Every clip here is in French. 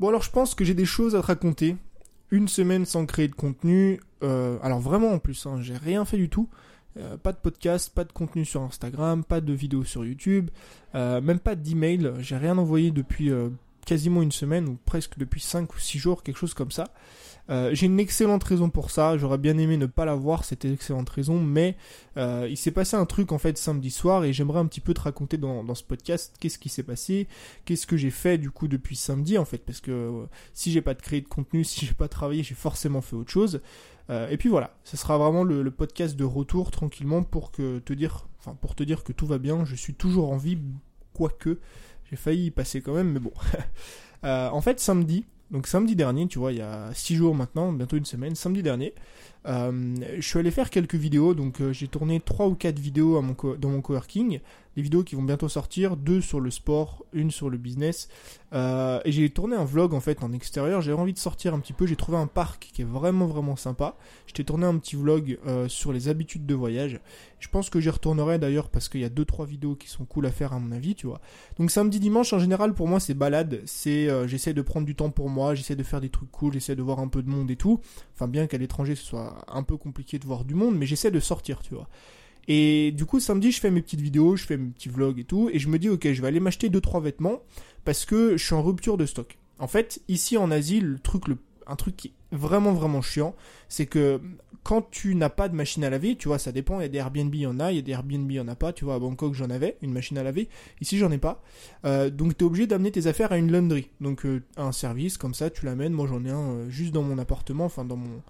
Bon alors je pense que j'ai des choses à te raconter. Une semaine sans créer de contenu. Euh, alors vraiment en plus, hein, j'ai rien fait du tout. Euh, pas de podcast, pas de contenu sur Instagram, pas de vidéo sur YouTube, euh, même pas d'email. J'ai rien envoyé depuis quasiment une semaine ou presque depuis 5 ou 6 jours, quelque chose comme ça. Euh, j'ai une excellente raison pour ça, j'aurais bien aimé ne pas l'avoir, c'était excellente raison, mais euh, il s'est passé un truc en fait samedi soir et j'aimerais un petit peu te raconter dans, dans ce podcast qu'est-ce qui s'est passé, qu'est-ce que j'ai fait du coup depuis samedi en fait, parce que euh, si j'ai pas de créé de contenu, si j'ai pas travaillé, j'ai forcément fait autre chose. et puis voilà, ce sera vraiment le, podcast de retour tranquillement pour que te dire, enfin pour te dire que tout va bien, je suis toujours en vie, quoique j'ai failli y passer quand même, mais bon. en fait samedi, donc samedi dernier, tu vois, il y a 6 jours maintenant, bientôt une semaine, samedi dernier, euh, je suis allé faire quelques vidéos, donc euh, j'ai tourné 3 ou 4 vidéos à mon dans mon coworking, des vidéos qui vont bientôt sortir, deux sur le sport, une sur le business, euh, et j'ai tourné un vlog en fait en extérieur, j'avais envie de sortir un petit peu, j'ai trouvé un parc qui est vraiment vraiment sympa, je t'ai tourné un petit vlog sur les habitudes de voyage, je pense que j'y retournerai d'ailleurs parce qu'il y a 2-3 vidéos qui sont cool à faire à mon avis, tu vois. Donc samedi dimanche en général pour moi c'est balade, c'est j'essaie de prendre du temps pour moi, j'essaie de faire des trucs cool, j'essaie de voir un peu de monde et tout, enfin bien qu'à l'étranger ce soit un peu compliqué de voir du monde, mais j'essaie de sortir, tu vois. Et du coup, samedi, je fais mes petites vidéos, je fais mes petits vlogs et tout, et je me dis, ok, je vais aller m'acheter 2-3 vêtements, parce que je suis en rupture de stock. En fait, ici en Asie, le truc, un truc qui est vraiment vraiment chiant, c'est que quand tu n'as pas de machine à laver, tu vois, ça dépend, il y a des Airbnb, il y en a, il y a des Airbnb, il y en a pas, tu vois, à Bangkok j'en avais, une machine à laver, ici j'en ai pas, euh, donc tu obligé d'amener tes affaires à une laundry, donc euh, un service, comme ça tu l'amènes, moi j'en ai un euh, juste dans mon appartement, enfin dans mon,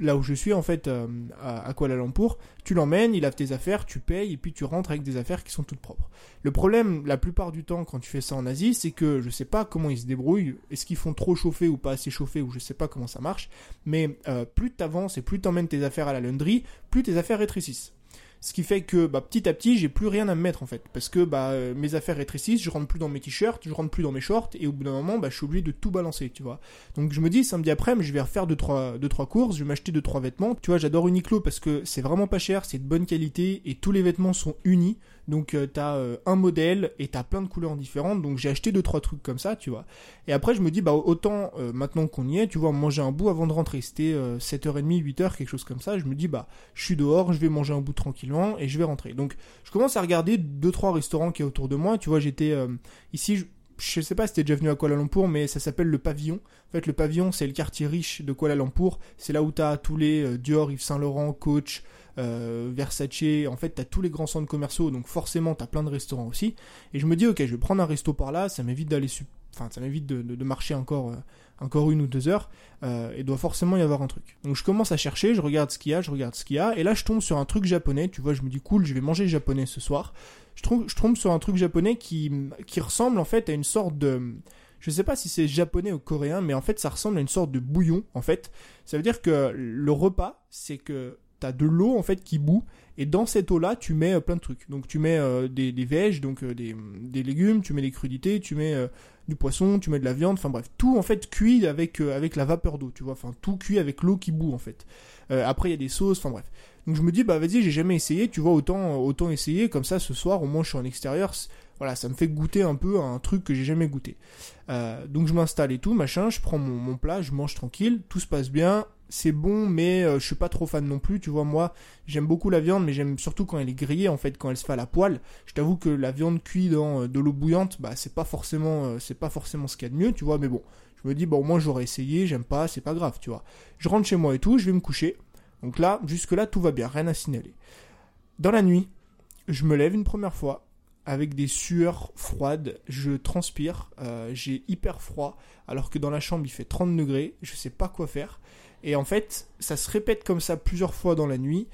là où je suis en fait euh, à, Kuala Lumpur, tu l'emmènes, il lave tes affaires, tu payes et puis tu rentres avec des affaires qui sont toutes propres. Le problème, la plupart du temps quand tu fais ça en Asie, c'est que je sais pas comment ils se débrouillent, est-ce qu'ils font trop chauffer ou pas assez chauffer ou je sais pas comment ça marche, mais euh, plus tu avances et plus tu emmènes tes affaires à la laundry, plus tes affaires rétrécissent. Ce qui fait que bah, petit à petit, j'ai plus rien à me mettre en fait. Parce que bah, euh, mes affaires rétrécissent, je rentre plus dans mes t-shirts, je rentre plus dans mes shorts, et au bout d'un moment, bah, je suis obligé de tout balancer, tu vois. Donc je me dis, samedi après, je vais refaire 2 trois, deux, trois courses, je vais m'acheter 2 trois vêtements. Tu vois, j'adore Uniqlo parce que c'est vraiment pas cher, c'est de bonne qualité, et tous les vêtements sont unis. Donc euh, t'as euh, un modèle et t'as plein de couleurs différentes. Donc j'ai acheté deux trois trucs comme ça, tu vois. Et après je me dis bah autant euh, maintenant qu'on y est, tu vois, manger un bout avant de rentrer. C'était 7h30, 8h, quelque chose comme ça. Je me dis bah je suis dehors, je vais manger un bout tranquillement et je vais rentrer. Donc je commence à regarder deux trois restaurants qui est autour de moi. Tu vois, j'étais ici. Je, je sais pas si t'es déjà venu à Kuala Lumpur, mais ça s'appelle le Pavillon. En fait, le Pavillon, c'est le quartier riche de Kuala Lumpur. C'est là où t'as tous les Dior, Yves Saint Laurent, Coach, euh, Versace, en fait t'as tous les grands centres commerciaux, donc forcément t'as plein de restaurants aussi. Et je me dis ok, je vais prendre un resto par là, ça m'évite d'aller, enfin ça m'évite de, marcher encore, euh, encore une ou deux heures. Euh, et doit forcément y avoir un truc. Donc je commence à chercher, je regarde ce qu'il y a, je regarde ce qu'il y a, et là je tombe sur un truc japonais. Tu vois, je me dis cool, je vais manger japonais ce soir. Je trouve, je tombe sur un truc japonais qui, qui ressemble en fait à une sorte de je sais pas si c'est japonais ou coréen, mais en fait ça ressemble à une sorte de bouillon en fait. Ça veut dire que le repas, c'est que t'as de l'eau en fait qui bout et dans cette eau là tu mets euh, plein de trucs. Donc tu mets euh, des, des vèges donc euh, des, des, légumes tu mets des crudités tu mets du poisson tu mets de la viande enfin bref tout en fait cuit avec avec la vapeur d'eau tu vois. Enfin tout cuit avec l'eau qui bout en fait. Après il y a des sauces enfin bref. Donc je me dis bah vas-y j'ai jamais essayé tu vois autant autant essayer. Comme ça ce soir au moins je suis en extérieur. Voilà ça me fait goûter un peu un truc que j'ai jamais goûté. Donc je m'installe et tout machin je prends mon, mon plat je mange tranquille tout se passe bien c'est bon, mais euh, je suis pas trop fan non plus. Tu vois, moi, j'aime beaucoup la viande, mais j'aime surtout quand elle est grillée, en fait, quand elle se fait à la poêle. Je t'avoue que la viande cuite dans euh, de l'eau bouillante, bah, c'est pas forcément, euh, c'est pas forcément ce qu'il y a de mieux, tu vois. Mais bon, je me dis, bon, moi, j'aurais essayé, j'aime pas, c'est pas grave, tu vois. Je rentre chez moi et tout, je vais me coucher. Donc là, jusque là, tout va bien, rien à signaler. Dans la nuit, je me lève une première fois avec des sueurs froides, je transpire, j'ai hyper froid, alors que dans la chambre il fait 30 degrés, je sais pas quoi faire. Et en fait, ça se répète comme ça plusieurs fois dans la nuit.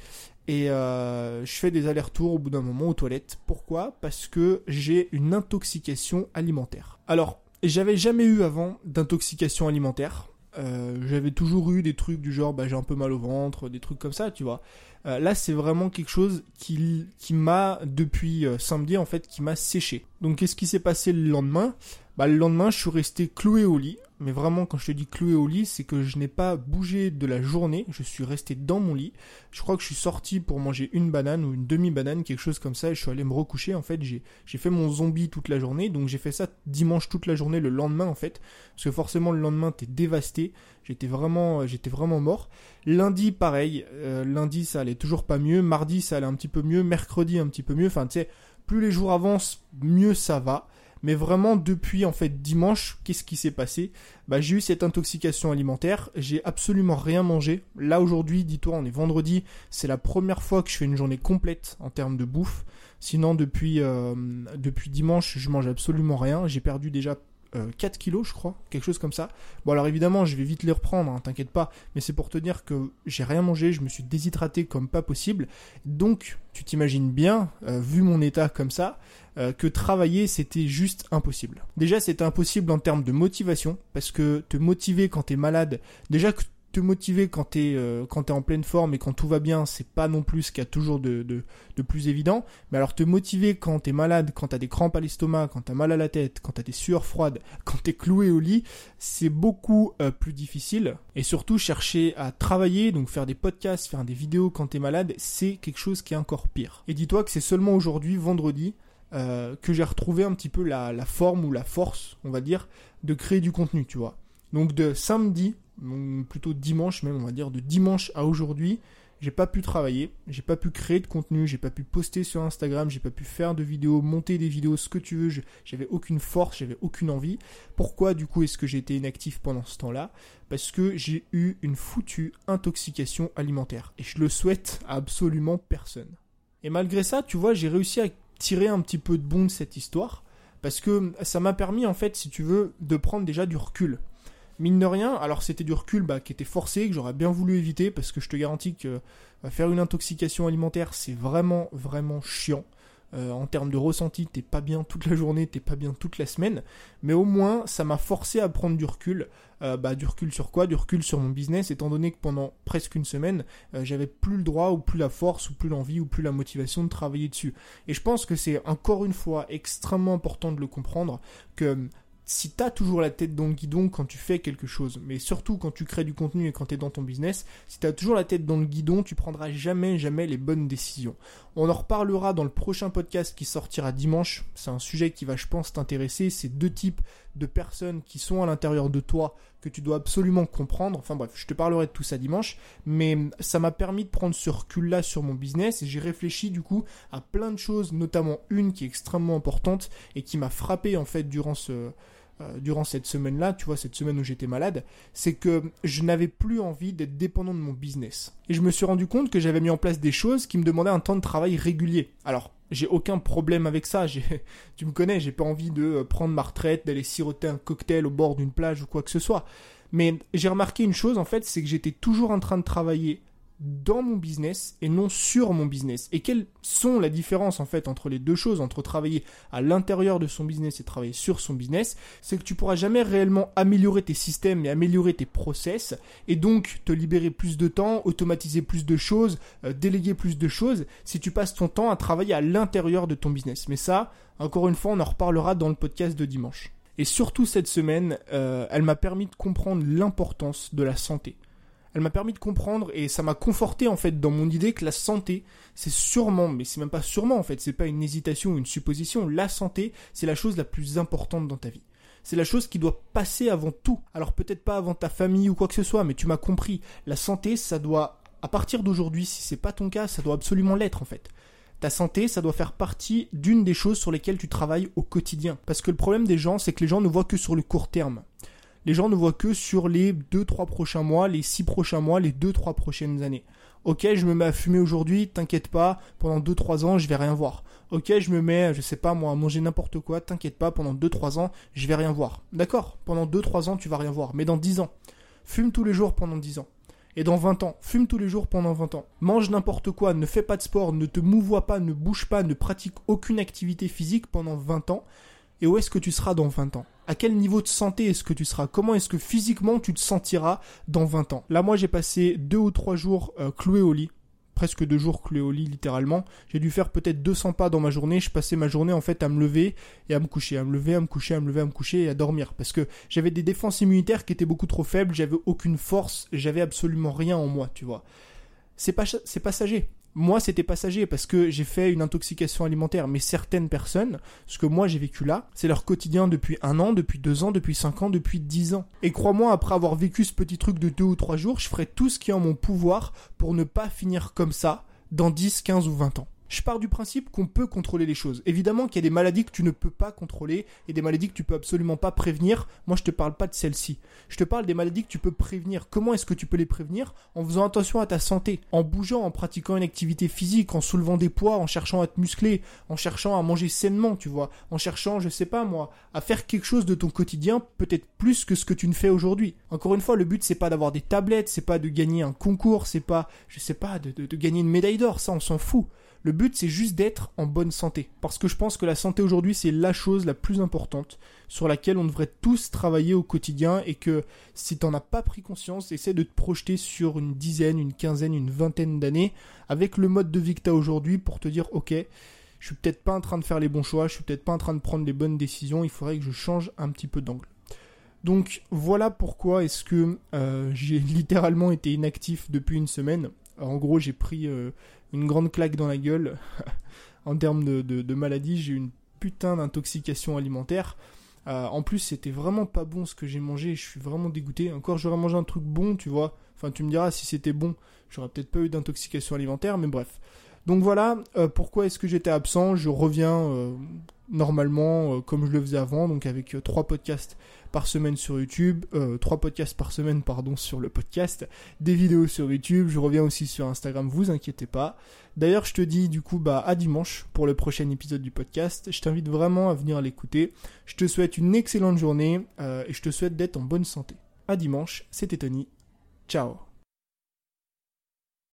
Et euh, je fais des allers-retours au bout d'un moment aux toilettes. Pourquoi? Parce que j'ai une intoxication alimentaire. Alors, j'avais jamais eu avant d'intoxication alimentaire. Euh, j'avais toujours eu des trucs du genre bah, j'ai un peu mal au ventre, des trucs comme ça, tu vois. Euh, là, c'est vraiment quelque chose qui, qui m'a, depuis samedi, en fait, qui m'a séché. Donc, qu'est-ce qui s'est passé le lendemain? Bah, le lendemain, je suis resté cloué au lit. Mais vraiment, quand je te dis cloué au lit, c'est que je n'ai pas bougé de la journée. Je suis resté dans mon lit. Je crois que je suis sorti pour manger une banane ou une demi-banane, quelque chose comme ça. Et je suis allé me recoucher. En fait, j'ai, fait mon zombie toute la journée. Donc j'ai fait ça dimanche toute la journée, le lendemain en fait. Parce que forcément, le lendemain, t'es dévasté. J'étais vraiment, j'étais vraiment mort. Lundi, pareil. Euh, lundi, ça allait toujours pas mieux. Mardi, ça allait un petit peu mieux. Mercredi, un petit peu mieux. Enfin, tu sais, plus les jours avancent, mieux ça va. Mais vraiment, depuis en fait dimanche, qu'est-ce qui s'est passé? Bah, j'ai eu cette intoxication alimentaire. J'ai absolument rien mangé. Là aujourd'hui, dis-toi, on est vendredi. C'est la première fois que je fais une journée complète en termes de bouffe. Sinon, depuis euh, depuis dimanche, je mange absolument rien. J'ai perdu déjà 4 euh, kilos, je crois, quelque chose comme ça. Bon, alors évidemment, je vais vite les reprendre, hein, t'inquiète pas, mais c'est pour te dire que j'ai rien mangé, je me suis déshydraté comme pas possible. Donc, tu t'imagines bien, euh, vu mon état comme ça, euh, que travailler c'était juste impossible. Déjà, c'était impossible en termes de motivation, parce que te motiver quand t'es malade, déjà que te motiver quand t'es euh, quand t'es en pleine forme et quand tout va bien, c'est pas non plus ce qu'il y a toujours de, de, de, plus évident. Mais alors te motiver quand t'es malade, quand t'as des crampes à l'estomac, quand t'as mal à la tête, quand t'as des sueurs froides, quand t'es cloué au lit, c'est beaucoup euh, plus difficile. Et surtout chercher à travailler, donc faire des podcasts, faire des vidéos quand t'es malade, c'est quelque chose qui est encore pire. Et dis-toi que c'est seulement aujourd'hui, vendredi, euh, que j'ai retrouvé un petit peu la, la forme ou la force, on va dire, de créer du contenu, tu vois. Donc de samedi plutôt dimanche même, on va dire, de dimanche à aujourd'hui, j'ai pas pu travailler, j'ai pas pu créer de contenu, j'ai pas pu poster sur Instagram, j'ai pas pu faire de vidéos, monter des vidéos, ce que tu veux, j'avais aucune force, j'avais aucune envie. Pourquoi du coup est-ce que j'ai été inactif pendant ce temps-là? Parce que j'ai eu une foutue intoxication alimentaire et je le souhaite à absolument personne. Et malgré ça, tu vois, j'ai réussi à tirer un petit peu de bon de cette histoire parce que ça m'a permis en fait, si tu veux, de prendre déjà du recul mine de rien, alors c'était du recul bah, qui était forcé, que j'aurais bien voulu éviter, parce que je te garantis que euh, faire une intoxication alimentaire, c'est vraiment, vraiment chiant. Euh, en termes de ressenti, t'es pas bien toute la journée, t'es pas bien toute la semaine, mais au moins ça m'a forcé à prendre du recul. Euh, bah, du recul sur quoi? Du recul sur mon business, étant donné que pendant presque une semaine, j'avais plus le droit, ou plus la force, ou plus l'envie, ou plus la motivation de travailler dessus. Et je pense que c'est encore une fois extrêmement important de le comprendre que si t'as toujours la tête dans le guidon quand tu fais quelque chose, mais surtout quand tu crées du contenu et quand tu es dans ton business, si t'as toujours la tête dans le guidon, tu prendras jamais, jamais les bonnes décisions. On en reparlera dans le prochain podcast qui sortira dimanche. C'est un sujet qui va, je pense, t'intéresser. C'est deux types de personnes qui sont à l'intérieur de toi que tu dois absolument comprendre. Enfin bref, je te parlerai de tout ça dimanche, mais ça m'a permis de prendre ce recul-là sur mon business et j'ai réfléchi du coup à plein de choses, notamment une qui est extrêmement importante et qui m'a frappé en fait durant ce euh, durant cette semaine-là, tu vois, cette semaine où j'étais malade, c'est que je n'avais plus envie d'être dépendant de mon business. Et je me suis rendu compte que j'avais mis en place des choses qui me demandaient un temps de travail régulier. Alors, j'ai aucun problème avec ça. Tu me connais, j'ai pas envie de euh, prendre ma retraite, d'aller siroter un cocktail au bord d'une plage ou quoi que ce soit. Mais j'ai remarqué une chose en fait, c'est que j'étais toujours en train de travailler dans mon business et non sur mon business. Et quelles sont la différence en fait entre les deux choses, entre travailler à l'intérieur de son business et travailler sur son business, c'est que tu pourras jamais réellement améliorer tes systèmes et améliorer tes process et donc te libérer plus de temps, automatiser plus de choses, euh, déléguer plus de choses si tu passes ton temps à travailler à l'intérieur de ton business. Mais ça, encore une fois, on en reparlera dans le podcast de dimanche. Et surtout cette semaine, euh, elle m'a permis de comprendre l'importance de la santé elle m'a permis de comprendre et ça m'a conforté en fait dans mon idée que la santé, c'est sûrement, mais c'est même pas sûrement en fait, c'est pas une hésitation ou une supposition, la santé, c'est la chose la plus importante dans ta vie. C'est la chose qui doit passer avant tout. Alors peut-être pas avant ta famille ou quoi que ce soit, mais tu m'as compris. La santé, ça doit, à partir d'aujourd'hui, si c'est pas ton cas, ça doit absolument l'être en fait. Ta santé, ça doit faire partie d'une des choses sur lesquelles tu travailles au quotidien. Parce que le problème des gens, c'est que les gens ne voient que sur le court terme les gens ne voient que sur les 2-3 prochains mois, les 6 prochains mois, les 2-3 prochaines années. Ok, je me mets à fumer aujourd'hui, t'inquiète pas, pendant 2-3 ans, je vais rien voir. Ok, je me mets, je sais pas moi, à manger n'importe quoi, t'inquiète pas, pendant 2-3 ans, je vais rien voir. D'accord, pendant 2-3 ans, tu vas rien voir. Mais dans 10 ans, fume tous les jours pendant 10 ans. Et dans 20 ans, fume tous les jours pendant 20 ans. Mange n'importe quoi, ne fais pas de sport, ne te mouvoie pas, ne bouge pas, ne pratique aucune activité physique pendant 20 ans. Et où est-ce que tu seras dans 20 ans? À quel niveau de santé est-ce que tu seras? Comment est-ce que physiquement tu te sentiras dans 20 ans? Là, moi, j'ai passé deux ou trois jours euh, cloué au lit, presque deux jours clé au lit littéralement. J'ai dû faire peut-être 200 pas dans ma journée. Je passais ma journée en fait à me lever et à me coucher, à me lever, à me coucher, à me lever, à me coucher et à dormir. Parce que j'avais des défenses immunitaires qui étaient beaucoup trop faibles, j'avais aucune force, j'avais absolument rien en moi, tu vois. C'est pas, c'est passager. Moi, c'était passager parce que j'ai fait une intoxication alimentaire, mais certaines personnes, ce que moi j'ai vécu là, c'est leur quotidien depuis un an, depuis deux ans, depuis cinq ans, depuis dix ans. Et crois-moi, après avoir vécu ce petit truc de deux ou trois jours, je ferai tout ce qui est en mon pouvoir pour ne pas finir comme ça dans 10, 15 ou 20 ans je pars du principe qu'on peut contrôler les choses. Évidemment qu'il y a des maladies que tu ne peux pas contrôler et des maladies que tu peux absolument pas prévenir. Moi, je te parle pas de celles-ci. Je te parle des maladies que tu peux prévenir. Comment est-ce que tu peux les prévenir? En faisant attention à ta santé, en bougeant, en pratiquant une activité physique, en soulevant des poids, en cherchant à te muscler, en cherchant à manger sainement, tu vois, en cherchant, je sais pas moi, à faire quelque chose de ton quotidien, peut-être plus que ce que tu ne fais aujourd'hui. Encore une fois, le but c'est pas d'avoir des tablettes, c'est pas de gagner un concours, c'est pas, je sais pas, de, de gagner une médaille d'or, ça on s'en fout. Le but, c'est juste d'être en bonne santé. Parce que je pense que la santé aujourd'hui, c'est la chose la plus importante sur laquelle on devrait tous travailler au quotidien et que si t'en as pas pris conscience, essaie de te projeter sur une dizaine, une quinzaine, une vingtaine d'années avec le mode de vie que t'as aujourd'hui pour te dire, ok, je suis peut-être pas en train de faire les bons choix, je suis peut-être pas en train de prendre les bonnes décisions, il faudrait que je change un petit peu d'angle. Donc voilà pourquoi est-ce que euh, j'ai littéralement été inactif depuis une semaine. En gros, j'ai pris euh, une grande claque dans la gueule. en termes de, de, maladie, j'ai eu une putain d'intoxication alimentaire. Euh, en plus, c'était vraiment pas bon ce que j'ai mangé. Je suis vraiment dégoûté. Encore, j'aurais mangé un truc bon, tu vois. Enfin, tu me diras si c'était bon. J'aurais peut-être pas eu d'intoxication alimentaire, mais bref. Donc voilà, euh, pourquoi est-ce que j'étais absent? Je reviens euh, normalement comme je le faisais avant, donc avec trois podcasts par semaine sur YouTube, euh, trois podcasts par semaine, pardon, sur le podcast, des vidéos sur YouTube, je reviens aussi sur Instagram, vous inquiétez pas. D'ailleurs, je te dis du coup bah à dimanche pour le prochain épisode du podcast. Je t'invite vraiment à venir l'écouter. Je te souhaite une excellente journée euh, et je te souhaite d'être en bonne santé. À dimanche, c'était Tony. Ciao